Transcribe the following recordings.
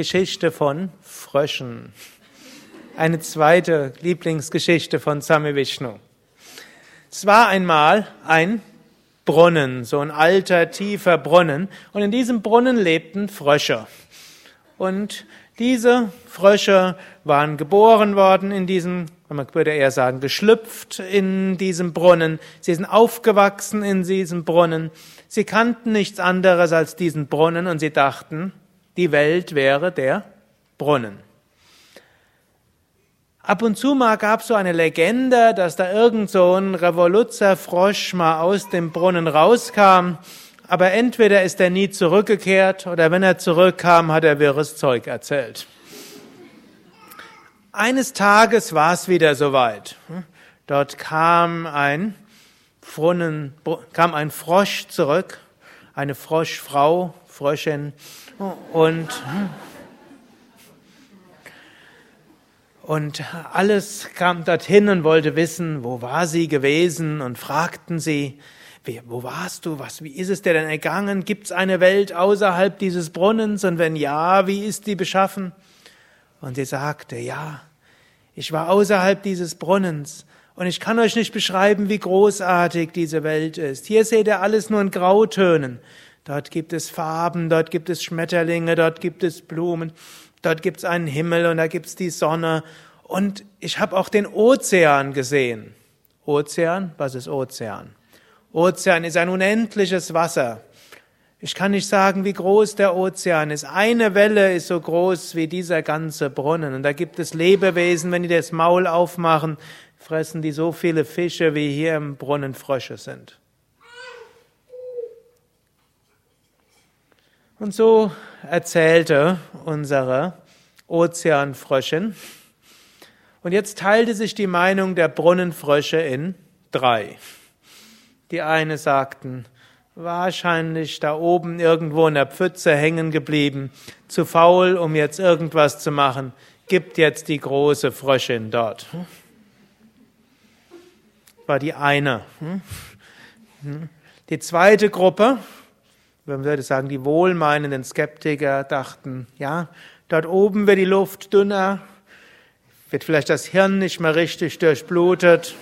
Geschichte von Fröschen. Eine zweite Lieblingsgeschichte von Sami Vishnu. Es war einmal ein Brunnen, so ein alter, tiefer Brunnen, und in diesem Brunnen lebten Frösche. Und diese Frösche waren geboren worden in diesem, man würde eher sagen, geschlüpft in diesem Brunnen. Sie sind aufgewachsen in diesem Brunnen. Sie kannten nichts anderes als diesen Brunnen und sie dachten, die Welt wäre der Brunnen. Ab und zu mal gab es so eine Legende, dass da irgend so ein Revoluzerfrosch mal aus dem Brunnen rauskam aber entweder ist er nie zurückgekehrt oder wenn er zurückkam, hat er wirres Zeug erzählt. Eines Tages war es wieder soweit. Dort kam ein Brunnen, kam ein Frosch zurück, eine Froschfrau, Fröschin und und alles kam dorthin und wollte wissen, wo war sie gewesen und fragten sie, wo warst du? Was, wie ist es dir denn ergangen? Gibt es eine Welt außerhalb dieses Brunnens? Und wenn ja, wie ist die beschaffen? Und sie sagte, ja, ich war außerhalb dieses Brunnens. Und ich kann euch nicht beschreiben, wie großartig diese Welt ist. Hier seht ihr alles nur in Grautönen. Dort gibt es Farben, dort gibt es Schmetterlinge, dort gibt es Blumen, dort gibt es einen Himmel und da gibt es die Sonne. Und ich habe auch den Ozean gesehen. Ozean, was ist Ozean? Ozean ist ein unendliches Wasser. Ich kann nicht sagen, wie groß der Ozean ist. Eine Welle ist so groß wie dieser ganze Brunnen. Und da gibt es Lebewesen, wenn die das Maul aufmachen, fressen die so viele Fische, wie hier im Brunnen Frösche sind. Und so erzählte unsere Ozeanfröschin. Und jetzt teilte sich die Meinung der Brunnenfrösche in drei. Die eine sagten, wahrscheinlich da oben irgendwo in der Pfütze hängen geblieben, zu faul, um jetzt irgendwas zu machen, gibt jetzt die große Fröschin dort. War die eine. Die zweite Gruppe, man würde sagen, die wohlmeinenden Skeptiker dachten, ja, dort oben wird die Luft dünner, wird vielleicht das Hirn nicht mehr richtig durchblutet,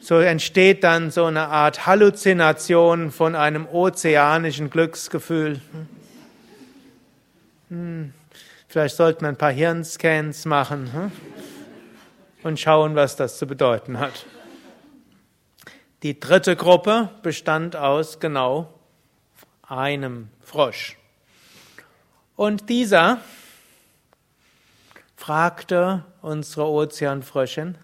so entsteht dann so eine Art Halluzination von einem ozeanischen Glücksgefühl. Hm. Vielleicht sollten wir ein paar Hirnscans machen hm? und schauen, was das zu bedeuten hat. Die dritte Gruppe bestand aus genau einem Frosch. Und dieser fragte unsere Ozeanfröschin,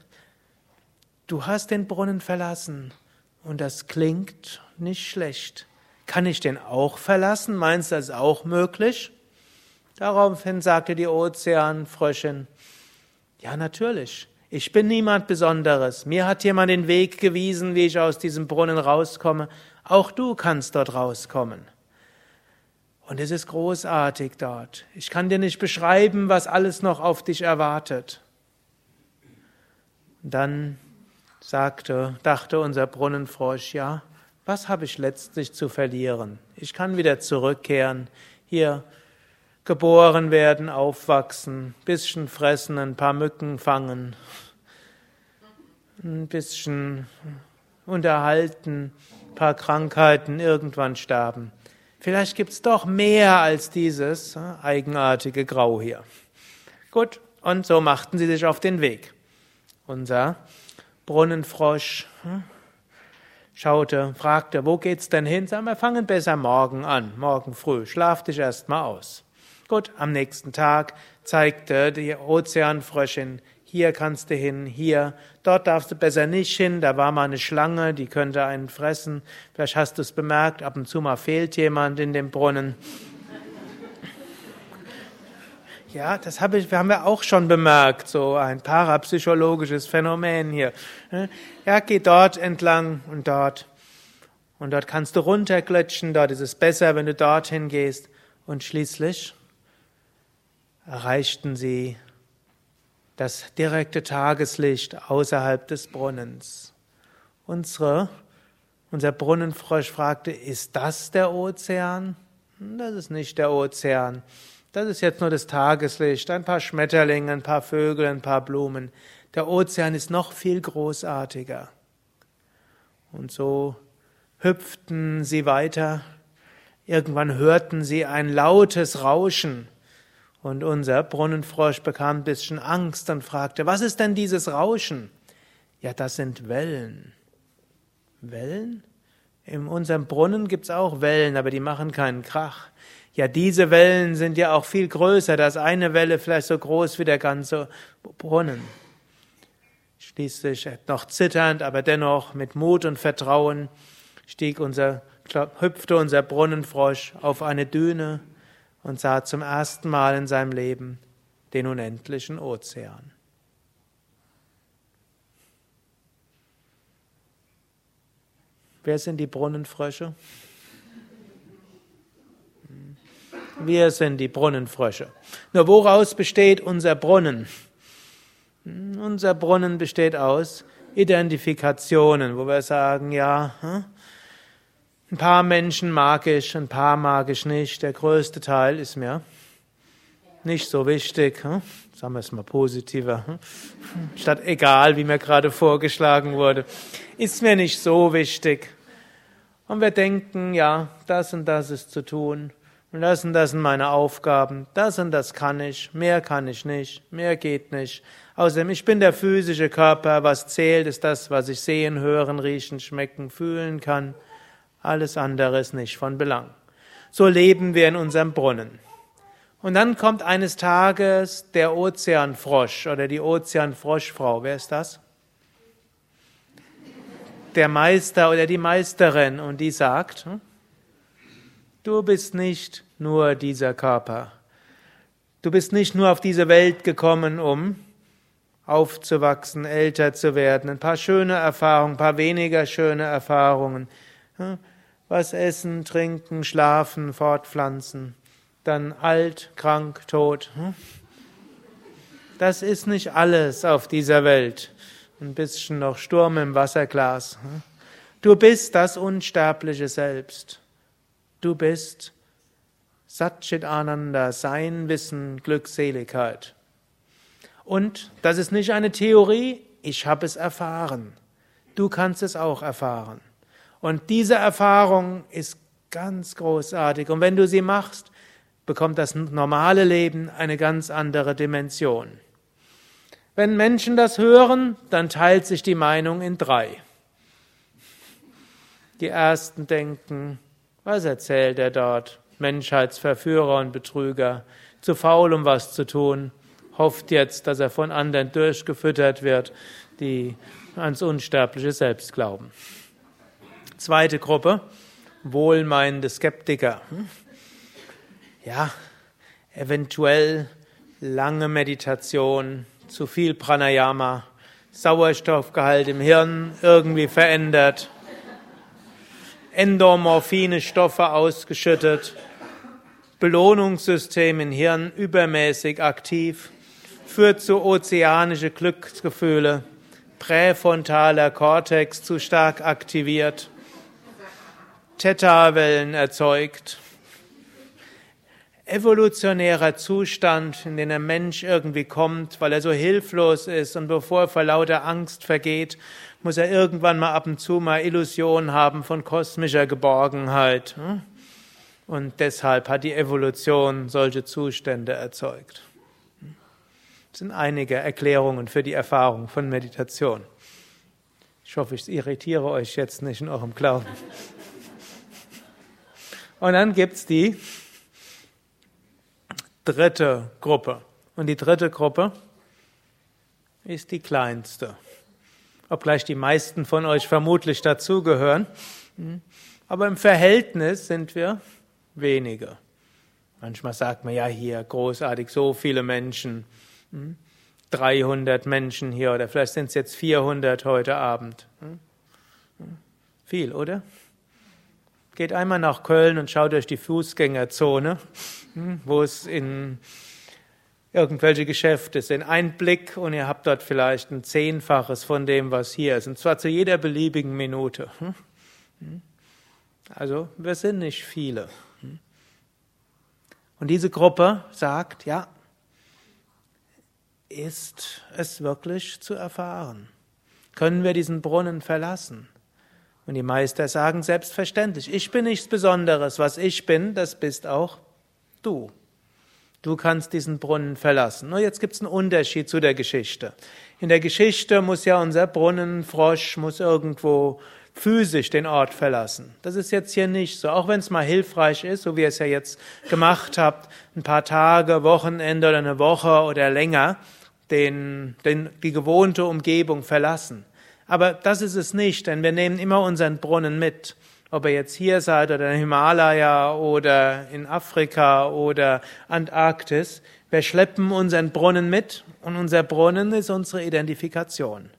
Du hast den Brunnen verlassen und das klingt nicht schlecht. Kann ich den auch verlassen? Meinst du das auch möglich? Daraufhin sagte die Ozeanfröschin, ja natürlich, ich bin niemand Besonderes. Mir hat jemand den Weg gewiesen, wie ich aus diesem Brunnen rauskomme. Auch du kannst dort rauskommen. Und es ist großartig dort. Ich kann dir nicht beschreiben, was alles noch auf dich erwartet. dann sagte, dachte unser Brunnenfrosch, ja, was habe ich letztlich zu verlieren? Ich kann wieder zurückkehren, hier geboren werden, aufwachsen, bisschen fressen, ein paar Mücken fangen, ein bisschen unterhalten, ein paar Krankheiten, irgendwann sterben. Vielleicht gibt's doch mehr als dieses äh, eigenartige Grau hier. Gut, und so machten sie sich auf den Weg. Unser Brunnenfrosch hm? schaute, fragte, wo geht's denn hin? Sag, wir fangen besser morgen an, morgen früh. Schlaf dich erst mal aus. Gut, am nächsten Tag zeigte die Ozeanfröschin, hier kannst du hin, hier, dort darfst du besser nicht hin, da war mal eine Schlange, die könnte einen fressen. Vielleicht hast du es bemerkt, ab und zu mal fehlt jemand in dem Brunnen. Ja, das habe ich, wir haben ja auch schon bemerkt, so ein parapsychologisches Phänomen hier. Ja, geh dort entlang und dort. Und dort kannst du runterglitschen, dort ist es besser, wenn du dorthin gehst. Und schließlich erreichten sie das direkte Tageslicht außerhalb des Brunnens. Unsere, unser Brunnenfrosch fragte, ist das der Ozean? Das ist nicht der Ozean. Das ist jetzt nur das Tageslicht, ein paar Schmetterlinge, ein paar Vögel, ein paar Blumen. Der Ozean ist noch viel großartiger. Und so hüpften sie weiter. Irgendwann hörten sie ein lautes Rauschen. Und unser Brunnenfrosch bekam ein bisschen Angst und fragte, was ist denn dieses Rauschen? Ja, das sind Wellen. Wellen? In unserem Brunnen gibt's auch Wellen, aber die machen keinen Krach. Ja, diese Wellen sind ja auch viel größer, da ist eine Welle vielleicht so groß wie der ganze Brunnen. Schließlich noch zitternd, aber dennoch mit Mut und Vertrauen stieg unser, hüpfte unser Brunnenfrosch auf eine Düne und sah zum ersten Mal in seinem Leben den unendlichen Ozean. Wer sind die Brunnenfrösche? Wir sind die Brunnenfrösche. Nur woraus besteht unser Brunnen? Unser Brunnen besteht aus Identifikationen, wo wir sagen, ja, hm, ein paar Menschen mag ich, ein paar mag ich nicht. Der größte Teil ist mir nicht so wichtig. Hm? Sagen wir es mal positiver. Hm? Statt egal, wie mir gerade vorgeschlagen wurde, ist mir nicht so wichtig. Und wir denken, ja, das und das ist zu tun. Und das und das sind meine Aufgaben. Das und das kann ich. Mehr kann ich nicht. Mehr geht nicht. Außerdem, ich bin der physische Körper. Was zählt, ist das, was ich sehen, hören, riechen, schmecken, fühlen kann. Alles andere ist nicht von Belang. So leben wir in unserem Brunnen. Und dann kommt eines Tages der Ozeanfrosch oder die Ozeanfroschfrau. Wer ist das? Der Meister oder die Meisterin und die sagt, hm, du bist nicht nur dieser Körper. Du bist nicht nur auf diese Welt gekommen, um aufzuwachsen, älter zu werden, ein paar schöne Erfahrungen, ein paar weniger schöne Erfahrungen. Was essen, trinken, schlafen, fortpflanzen, dann alt, krank, tot. Hm? Das ist nicht alles auf dieser Welt. Ein bisschen noch Sturm im Wasserglas. Hm? Du bist das unsterbliche Selbst. Du bist Satchit Ananda, Sein, Wissen, Glückseligkeit. Und das ist nicht eine Theorie, ich habe es erfahren. Du kannst es auch erfahren. Und diese Erfahrung ist ganz großartig. Und wenn du sie machst, bekommt das normale Leben eine ganz andere Dimension. Wenn Menschen das hören, dann teilt sich die Meinung in drei. Die ersten denken, was erzählt er dort? Menschheitsverführer und Betrüger, zu faul, um was zu tun, hofft jetzt, dass er von anderen durchgefüttert wird, die ans unsterbliche Selbst glauben. Zweite Gruppe, wohlmeinende Skeptiker. Ja, eventuell lange Meditation, zu viel Pranayama, Sauerstoffgehalt im Hirn irgendwie verändert, Endomorphine Stoffe ausgeschüttet, Belohnungssystem im Hirn übermäßig aktiv, führt zu ozeanische Glücksgefühle, präfrontaler Kortex zu stark aktiviert, Theta-Wellen erzeugt. Evolutionärer Zustand, in den der Mensch irgendwie kommt, weil er so hilflos ist und bevor er vor lauter Angst vergeht, muss er irgendwann mal ab und zu mal Illusionen haben von kosmischer Geborgenheit. Hm? Und deshalb hat die Evolution solche Zustände erzeugt. Das sind einige Erklärungen für die Erfahrung von Meditation. Ich hoffe, ich irritiere euch jetzt nicht in eurem Glauben. Und dann gibt's die dritte Gruppe. Und die dritte Gruppe ist die kleinste. Obgleich die meisten von euch vermutlich dazugehören. Aber im Verhältnis sind wir wenige. Manchmal sagt man ja hier großartig so viele Menschen. 300 Menschen hier oder vielleicht sind es jetzt 400 heute Abend. Viel, oder? Geht einmal nach Köln und schaut euch die Fußgängerzone, hm, wo es in irgendwelche Geschäfte sind. Ein Blick und ihr habt dort vielleicht ein Zehnfaches von dem, was hier ist. Und zwar zu jeder beliebigen Minute. Hm? Hm? Also wir sind nicht viele. Und diese Gruppe sagt, ja, ist es wirklich zu erfahren? Können wir diesen Brunnen verlassen? Und die Meister sagen selbstverständlich, ich bin nichts Besonderes, was ich bin, das bist auch du. Du kannst diesen Brunnen verlassen. Nur jetzt gibt es einen Unterschied zu der Geschichte. In der Geschichte muss ja unser Brunnenfrosch muss irgendwo physisch den Ort verlassen. Das ist jetzt hier nicht so, auch wenn es mal hilfreich ist, so wie ihr es ja jetzt gemacht habt, ein paar Tage, Wochenende oder eine Woche oder länger, den, den, die gewohnte Umgebung verlassen. Aber das ist es nicht, denn wir nehmen immer unseren Brunnen mit. Ob ihr jetzt hier seid oder in Himalaya oder in Afrika oder Antarktis, wir schleppen unseren Brunnen mit und unser Brunnen ist unsere Identifikation.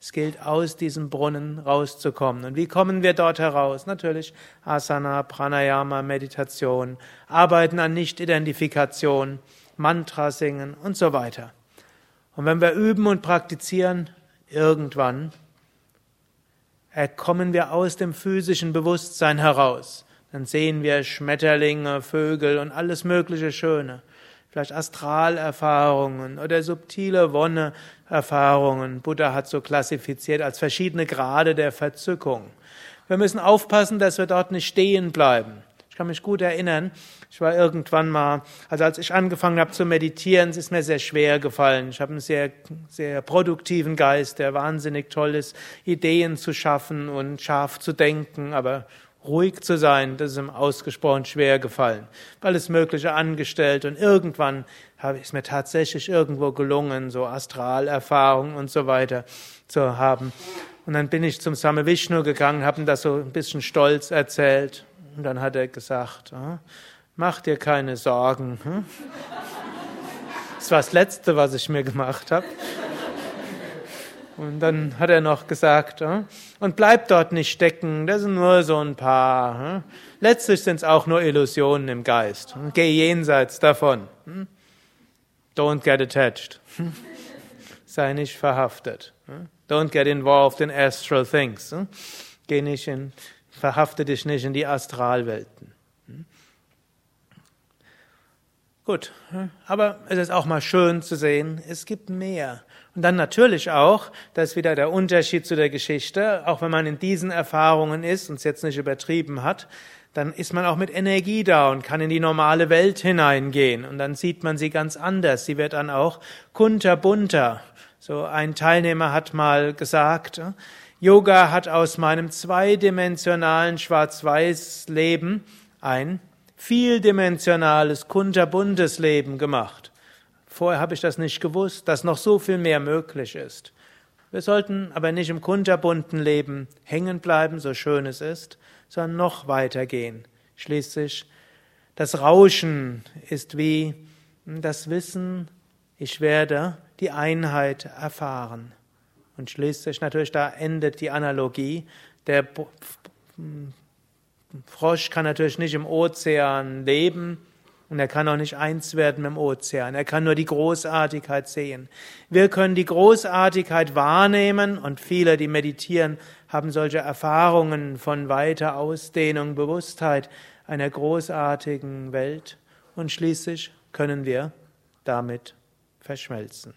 Es gilt, aus diesem Brunnen rauszukommen. Und wie kommen wir dort heraus? Natürlich Asana, Pranayama, Meditation, Arbeiten an Nicht-Identifikation, Mantra singen und so weiter. Und wenn wir üben und praktizieren, irgendwann kommen wir aus dem physischen Bewusstsein heraus. Dann sehen wir Schmetterlinge, Vögel und alles mögliche Schöne. Vielleicht Astralerfahrungen oder subtile Wonne-Erfahrungen. Buddha hat so klassifiziert als verschiedene Grade der Verzückung. Wir müssen aufpassen, dass wir dort nicht stehen bleiben kann mich gut erinnern, ich war irgendwann mal, also als ich angefangen habe zu meditieren, es ist mir sehr schwer gefallen. Ich habe einen sehr, sehr produktiven Geist, der wahnsinnig toll ist, Ideen zu schaffen und scharf zu denken, aber ruhig zu sein, das ist ihm ausgesprochen schwer gefallen. Alles Mögliche angestellt und irgendwann habe ich es mir tatsächlich irgendwo gelungen, so Astralerfahrungen und so weiter zu haben. Und dann bin ich zum Same Vishnu gegangen, habe ihm das so ein bisschen stolz erzählt. Und dann hat er gesagt, mach dir keine Sorgen. Hm? Das war das Letzte, was ich mir gemacht habe. Und dann hat er noch gesagt, und bleib dort nicht stecken, das sind nur so ein paar. Hm? Letztlich sind es auch nur Illusionen im Geist. Geh jenseits davon. Hm? Don't get attached. Sei nicht verhaftet. Don't get involved in astral things. Geh nicht in Verhafte dich nicht in die Astralwelten. Hm? Gut, hm? aber es ist auch mal schön zu sehen, es gibt mehr. Und dann natürlich auch, das ist wieder der Unterschied zu der Geschichte, auch wenn man in diesen Erfahrungen ist und es jetzt nicht übertrieben hat, dann ist man auch mit Energie da und kann in die normale Welt hineingehen. Und dann sieht man sie ganz anders. Sie wird dann auch kunterbunter. So ein Teilnehmer hat mal gesagt, Yoga hat aus meinem zweidimensionalen Schwarz-Weiß-Leben ein vieldimensionales, kunterbuntes Leben gemacht. Vorher habe ich das nicht gewusst, dass noch so viel mehr möglich ist. Wir sollten aber nicht im kunterbunten Leben hängen bleiben, so schön es ist, sondern noch weiter gehen. Schließlich, das Rauschen ist wie das Wissen, ich werde die Einheit erfahren. Und schließlich natürlich, da endet die Analogie. Der Frosch kann natürlich nicht im Ozean leben und er kann auch nicht eins werden mit dem Ozean. Er kann nur die Großartigkeit sehen. Wir können die Großartigkeit wahrnehmen und viele, die meditieren, haben solche Erfahrungen von weiter Ausdehnung, Bewusstheit einer großartigen Welt und schließlich können wir damit verschmelzen.